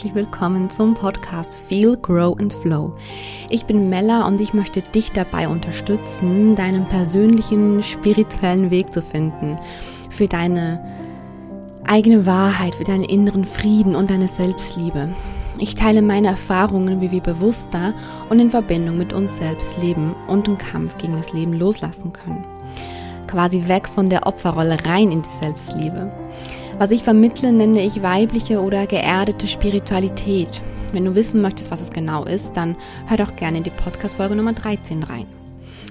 herzlich willkommen zum Podcast Feel, Grow and Flow. Ich bin Mella und ich möchte dich dabei unterstützen, deinen persönlichen spirituellen Weg zu finden, für deine eigene Wahrheit, für deinen inneren Frieden und deine Selbstliebe. Ich teile meine Erfahrungen, wie wir bewusster und in Verbindung mit uns selbst leben und im Kampf gegen das Leben loslassen können. Quasi weg von der Opferrolle rein in die Selbstliebe. Was ich vermittle, nenne ich weibliche oder geerdete Spiritualität. Wenn du wissen möchtest, was es genau ist, dann hör doch gerne in die Podcast-Folge Nummer 13 rein.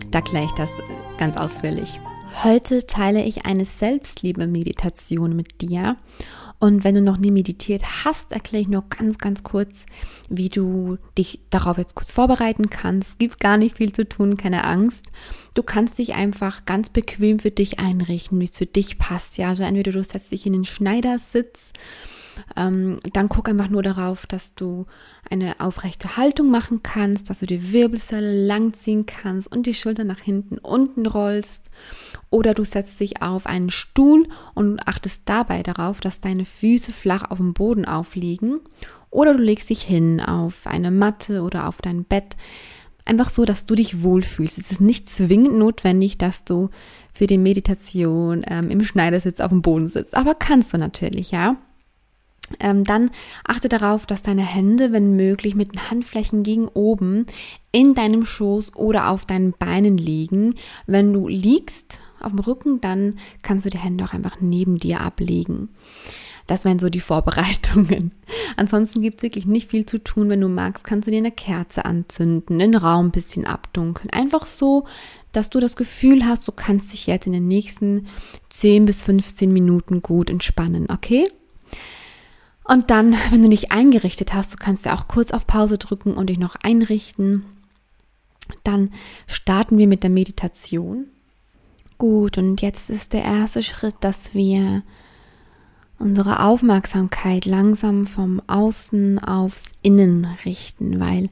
Da kläre ich das ganz ausführlich. Heute teile ich eine Selbstliebe-Meditation mit dir und wenn du noch nie meditiert hast, erkläre ich nur ganz, ganz kurz, wie du dich darauf jetzt kurz vorbereiten kannst. Es gibt gar nicht viel zu tun, keine Angst. Du kannst dich einfach ganz bequem für dich einrichten, wie es für dich passt. Ja, also entweder du setzt dich in den Schneidersitz ähm, dann guck einfach nur darauf, dass du eine aufrechte Haltung machen kannst, dass du die Wirbelsäule langziehen kannst und die Schulter nach hinten unten rollst. Oder du setzt dich auf einen Stuhl und achtest dabei darauf, dass deine Füße flach auf dem Boden aufliegen. Oder du legst dich hin auf eine Matte oder auf dein Bett. Einfach so, dass du dich wohlfühlst. Es ist nicht zwingend notwendig, dass du für die Meditation ähm, im Schneidersitz auf dem Boden sitzt. Aber kannst du natürlich, ja. Ähm, dann achte darauf, dass deine Hände, wenn möglich, mit den Handflächen gegen oben in deinem Schoß oder auf deinen Beinen liegen. Wenn du liegst auf dem Rücken, dann kannst du die Hände auch einfach neben dir ablegen. Das wären so die Vorbereitungen. Ansonsten gibt es wirklich nicht viel zu tun. Wenn du magst, kannst du dir eine Kerze anzünden, den Raum ein bisschen abdunkeln. Einfach so, dass du das Gefühl hast, du kannst dich jetzt in den nächsten 10 bis 15 Minuten gut entspannen, okay? Und dann, wenn du dich eingerichtet hast, du kannst ja auch kurz auf Pause drücken und dich noch einrichten. Dann starten wir mit der Meditation. Gut, und jetzt ist der erste Schritt, dass wir unsere Aufmerksamkeit langsam vom Außen aufs Innen richten, weil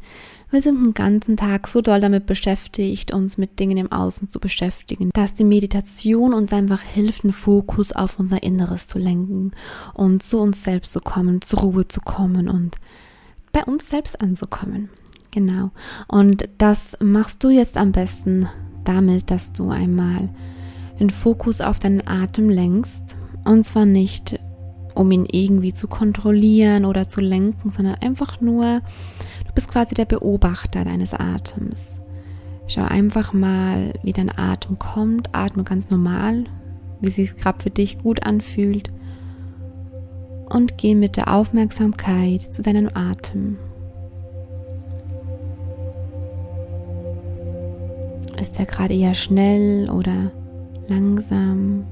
wir sind den ganzen Tag so doll damit beschäftigt, uns mit Dingen im Außen zu beschäftigen, dass die Meditation uns einfach hilft, einen Fokus auf unser Inneres zu lenken und zu uns selbst zu kommen, zur Ruhe zu kommen und bei uns selbst anzukommen. Genau. Und das machst du jetzt am besten damit, dass du einmal den Fokus auf deinen Atem lenkst. Und zwar nicht, um ihn irgendwie zu kontrollieren oder zu lenken, sondern einfach nur bist quasi der Beobachter deines Atems. Schau einfach mal, wie dein Atem kommt. Atme ganz normal, wie sich gerade für dich gut anfühlt. Und geh mit der Aufmerksamkeit zu deinem Atem. Ist er gerade eher schnell oder langsam?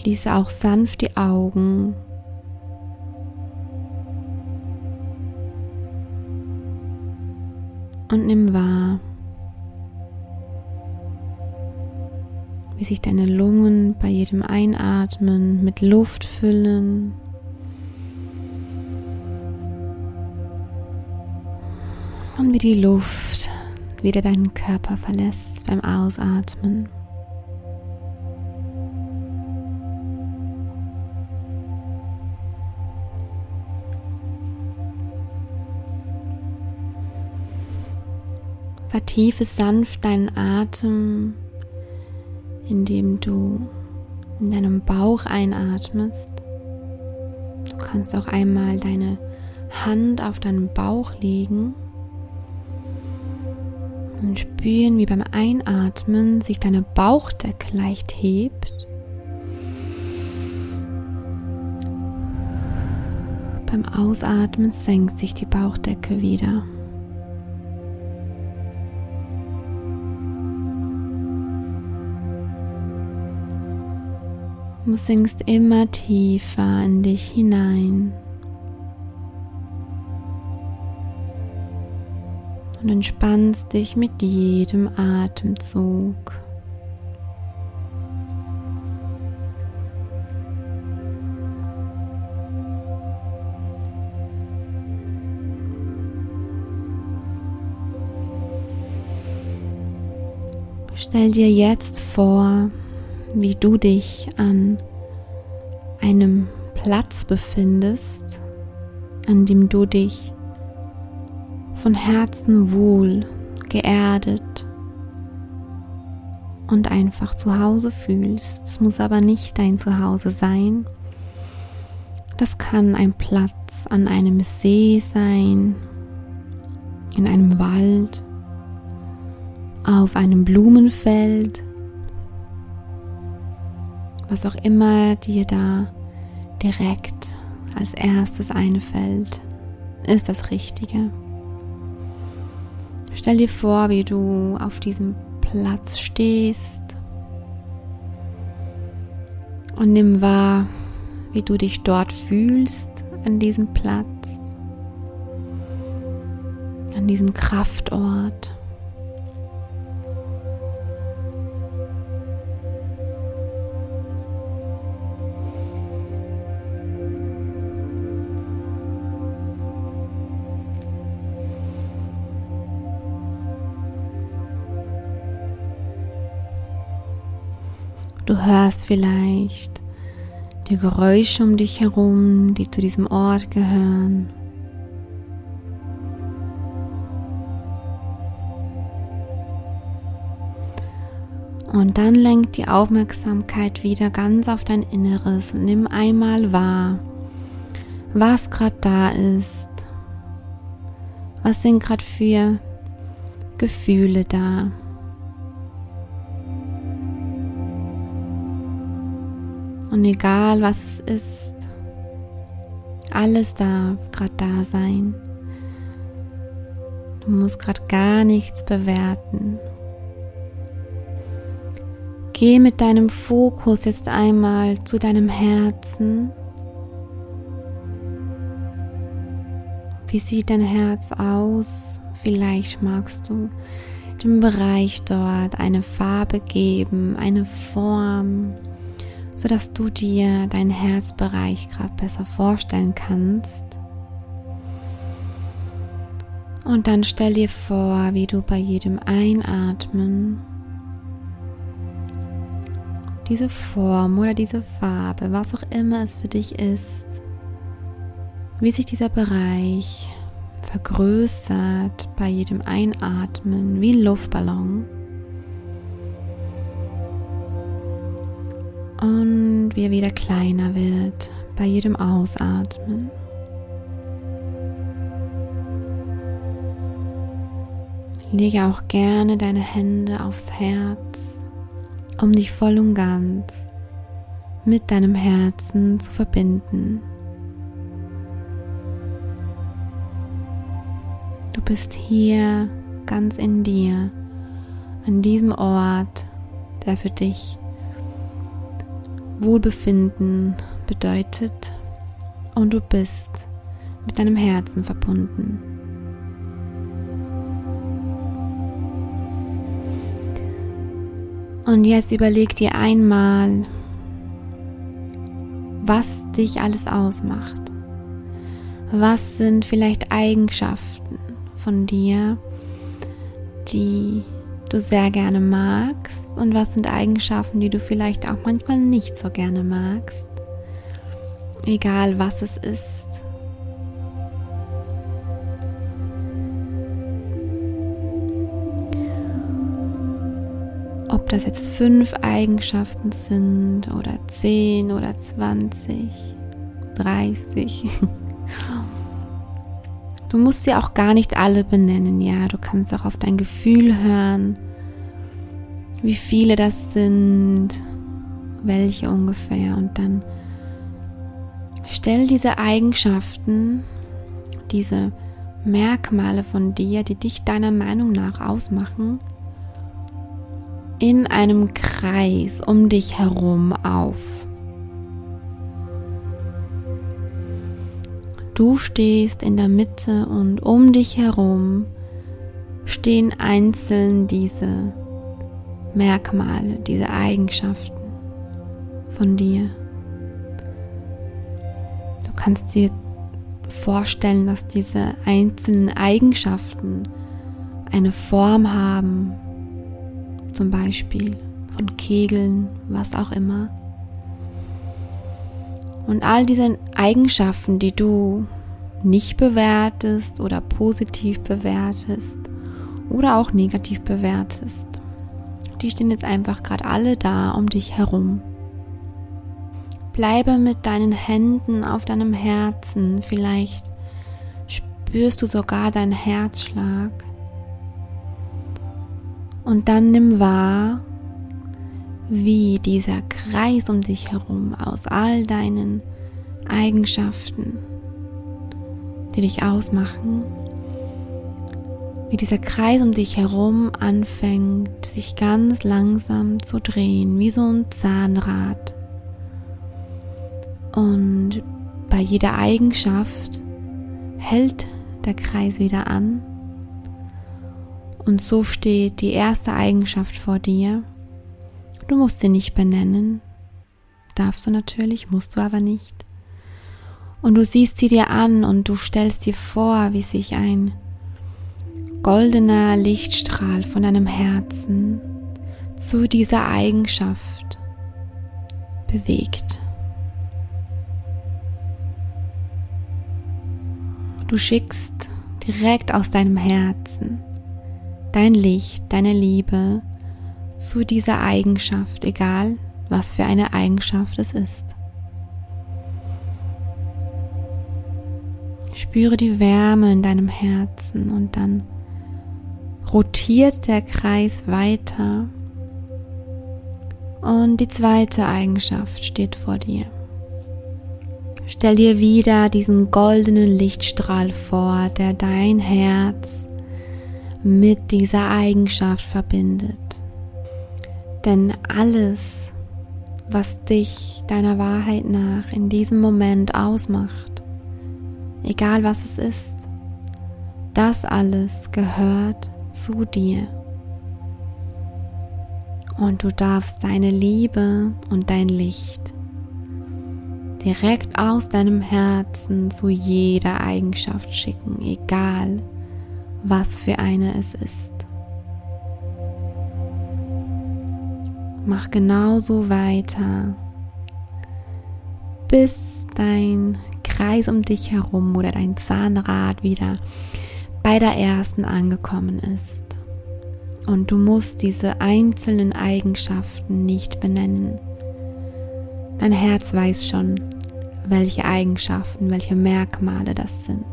Schließe auch sanft die Augen und nimm wahr, wie sich deine Lungen bei jedem Einatmen mit Luft füllen. Und wie die Luft wieder deinen Körper verlässt beim Ausatmen. Vertiefe sanft deinen Atem, indem du in deinem Bauch einatmest. Du kannst auch einmal deine Hand auf deinen Bauch legen und spüren, wie beim Einatmen sich deine Bauchdecke leicht hebt. Beim Ausatmen senkt sich die Bauchdecke wieder. Du sinkst immer tiefer in dich hinein. Und entspannst dich mit jedem Atemzug. Stell dir jetzt vor, wie du dich an einem Platz befindest, an dem du dich von Herzen wohl, geerdet und einfach zu Hause fühlst. Es muss aber nicht dein Zuhause sein. Das kann ein Platz an einem See sein, in einem Wald, auf einem Blumenfeld, was auch immer dir da direkt als erstes einfällt, ist das Richtige. Stell dir vor, wie du auf diesem Platz stehst und nimm wahr, wie du dich dort fühlst an diesem Platz, an diesem Kraftort. Du hörst vielleicht die Geräusche um dich herum, die zu diesem Ort gehören. Und dann lenk die Aufmerksamkeit wieder ganz auf dein Inneres und nimm einmal wahr, was gerade da ist. Was sind gerade für Gefühle da? Und egal was es ist, alles darf gerade da sein. Du musst gerade gar nichts bewerten. Geh mit deinem Fokus jetzt einmal zu deinem Herzen. Wie sieht dein Herz aus? Vielleicht magst du dem Bereich dort eine Farbe geben, eine Form sodass du dir deinen Herzbereich gerade besser vorstellen kannst. Und dann stell dir vor, wie du bei jedem Einatmen diese Form oder diese Farbe, was auch immer es für dich ist, wie sich dieser Bereich vergrößert bei jedem Einatmen wie ein Luftballon. Und wie er wieder kleiner wird bei jedem Ausatmen. Lege auch gerne deine Hände aufs Herz, um dich voll und ganz mit deinem Herzen zu verbinden. Du bist hier ganz in dir, an diesem Ort, der für dich Wohlbefinden bedeutet und du bist mit deinem Herzen verbunden. Und jetzt überleg dir einmal, was dich alles ausmacht. Was sind vielleicht Eigenschaften von dir, die du sehr gerne magst und was sind Eigenschaften, die du vielleicht auch manchmal nicht so gerne magst. Egal was es ist. Ob das jetzt fünf Eigenschaften sind oder zehn oder zwanzig, dreißig. Du musst sie auch gar nicht alle benennen, ja. Du kannst auch auf dein Gefühl hören, wie viele das sind, welche ungefähr. Und dann stell diese Eigenschaften, diese Merkmale von dir, die dich deiner Meinung nach ausmachen, in einem Kreis um dich herum auf. Du stehst in der Mitte und um dich herum stehen einzeln diese Merkmale, diese Eigenschaften von dir. Du kannst dir vorstellen, dass diese einzelnen Eigenschaften eine Form haben, zum Beispiel von Kegeln, was auch immer. Und all diese Eigenschaften, die du nicht bewertest oder positiv bewertest oder auch negativ bewertest, die stehen jetzt einfach gerade alle da um dich herum. Bleibe mit deinen Händen auf deinem Herzen. Vielleicht spürst du sogar deinen Herzschlag. Und dann nimm wahr, wie dieser Kreis um dich herum aus all deinen Eigenschaften, die dich ausmachen, wie dieser Kreis um dich herum anfängt, sich ganz langsam zu drehen, wie so ein Zahnrad. Und bei jeder Eigenschaft hält der Kreis wieder an. Und so steht die erste Eigenschaft vor dir. Du musst sie nicht benennen. Darfst du natürlich, musst du aber nicht. Und du siehst sie dir an und du stellst dir vor, wie sich ein goldener Lichtstrahl von deinem Herzen zu dieser Eigenschaft bewegt. Du schickst direkt aus deinem Herzen dein Licht, deine Liebe zu dieser Eigenschaft, egal was für eine Eigenschaft es ist. Spüre die Wärme in deinem Herzen und dann rotiert der Kreis weiter und die zweite Eigenschaft steht vor dir. Stell dir wieder diesen goldenen Lichtstrahl vor, der dein Herz mit dieser Eigenschaft verbindet. Denn alles, was dich deiner Wahrheit nach in diesem Moment ausmacht, egal was es ist, das alles gehört zu dir. Und du darfst deine Liebe und dein Licht direkt aus deinem Herzen zu jeder Eigenschaft schicken, egal was für eine es ist. Mach genauso weiter, bis dein Kreis um dich herum oder dein Zahnrad wieder bei der ersten angekommen ist. Und du musst diese einzelnen Eigenschaften nicht benennen. Dein Herz weiß schon, welche Eigenschaften, welche Merkmale das sind.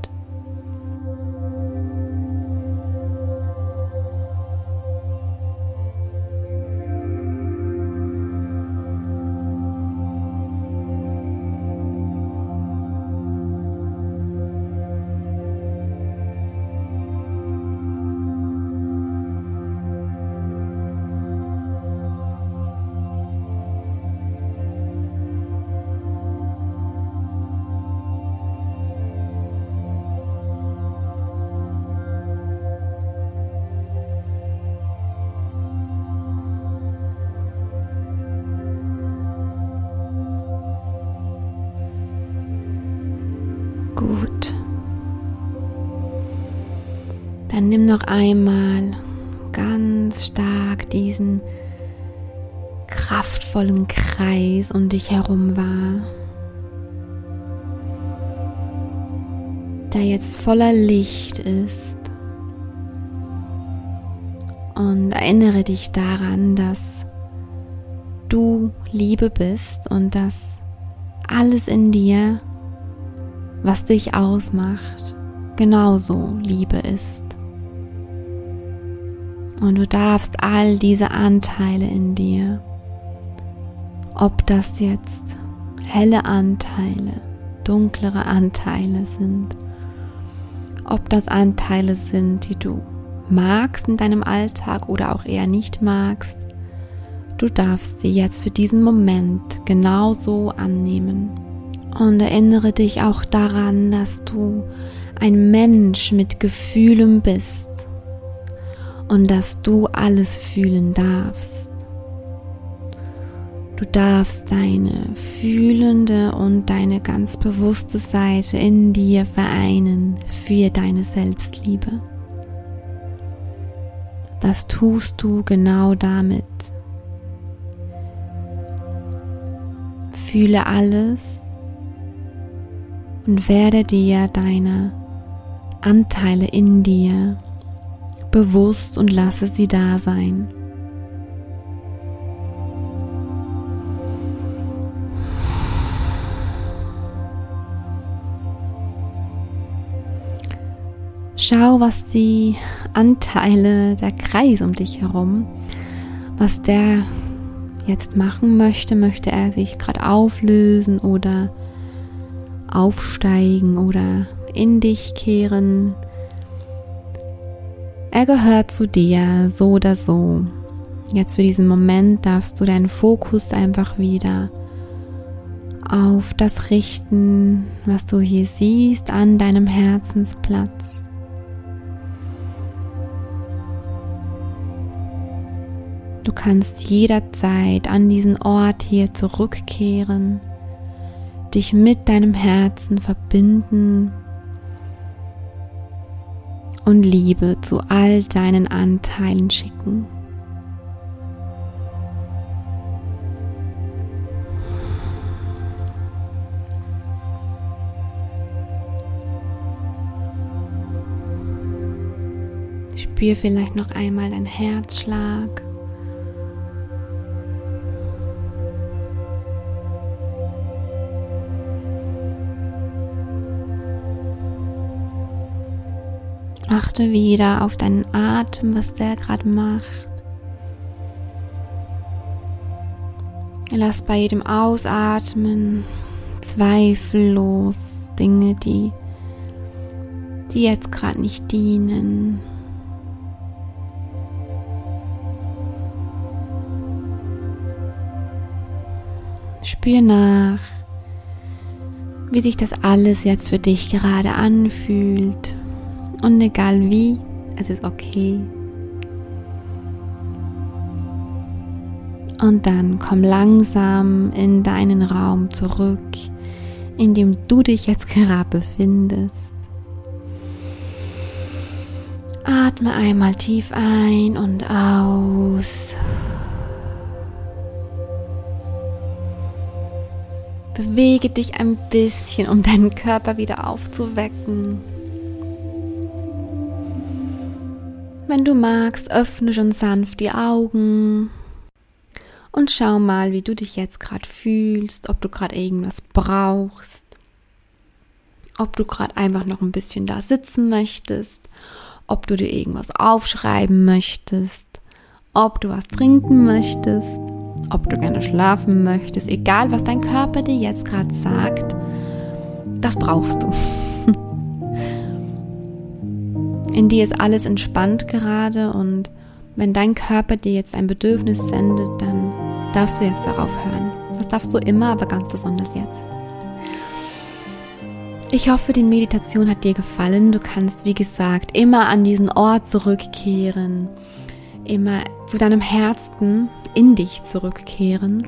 Gut. Dann nimm noch einmal ganz stark diesen kraftvollen Kreis um dich herum wahr, der jetzt voller Licht ist. Und erinnere dich daran, dass du Liebe bist und dass alles in dir was dich ausmacht, genauso Liebe ist. Und du darfst all diese Anteile in dir, ob das jetzt helle Anteile, dunklere Anteile sind, ob das Anteile sind, die du magst in deinem Alltag oder auch eher nicht magst, du darfst sie jetzt für diesen Moment genauso annehmen. Und erinnere dich auch daran, dass du ein Mensch mit Gefühlen bist und dass du alles fühlen darfst. Du darfst deine fühlende und deine ganz bewusste Seite in dir vereinen für deine Selbstliebe. Das tust du genau damit. Fühle alles Und werde dir deine Anteile in dir bewusst und lasse sie da sein. Schau, was die Anteile, der Kreis um dich herum, was der jetzt machen möchte. Möchte er sich gerade auflösen oder aufsteigen oder in dich kehren? Er gehört zu dir, so oder so. Jetzt für diesen Moment darfst du deinen Fokus einfach wieder auf das richten, was du hier siehst, an deinem Herzensplatz. Du kannst jederzeit an diesen Ort hier zurückkehren, dich mit deinem Herzen verbinden und Liebe zu all deinen Anteilen schicken. Spür vielleicht noch einmal deinen Herzschlag. Achte wieder auf deinen Atem, was der gerade macht. Lass bei jedem Ausatmen zweifellos Dinge, die, die jetzt gerade nicht dienen. Spür nach, wie sich das alles jetzt für dich gerade anfühlt. Und egal wie, es ist okay. Und dann komm langsam in deinen Raum zurück, in dem du dich jetzt gerade befindest. Atme einmal tief ein und aus. Bewege dich ein bisschen, um deinen Körper wieder aufzuwecken. Wenn du magst, öffne schon sanft die Augen. Und schau mal, wie du dich jetzt gerade fühlst, ob du gerade irgendwas brauchst, ob du gerade einfach noch ein bisschen da sitzen möchtest, ob du dir irgendwas aufschreiben möchtest, ob du was trinken möchtest, ob du gerne schlafen möchtest, egal was dein Körper dir jetzt gerade sagt, das brauchst du. In dir ist alles entspannt gerade und wenn dein Körper dir jetzt ein Bedürfnis sendet, dann darfst du jetzt darauf hören. Das darfst du immer, aber ganz besonders jetzt. Ich hoffe, die Meditation hat dir gefallen. Du kannst, wie gesagt, immer an diesen Ort zurückkehren, immer zu deinem Herzen in dich zurückkehren.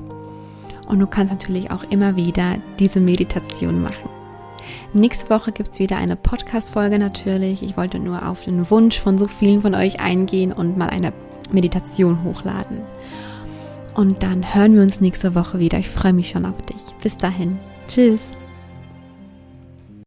Und du kannst natürlich auch immer wieder diese Meditation machen. Nächste Woche gibt es wieder eine Podcast-Folge natürlich. Ich wollte nur auf den Wunsch von so vielen von euch eingehen und mal eine Meditation hochladen. Und dann hören wir uns nächste Woche wieder. Ich freue mich schon auf dich. Bis dahin. Tschüss.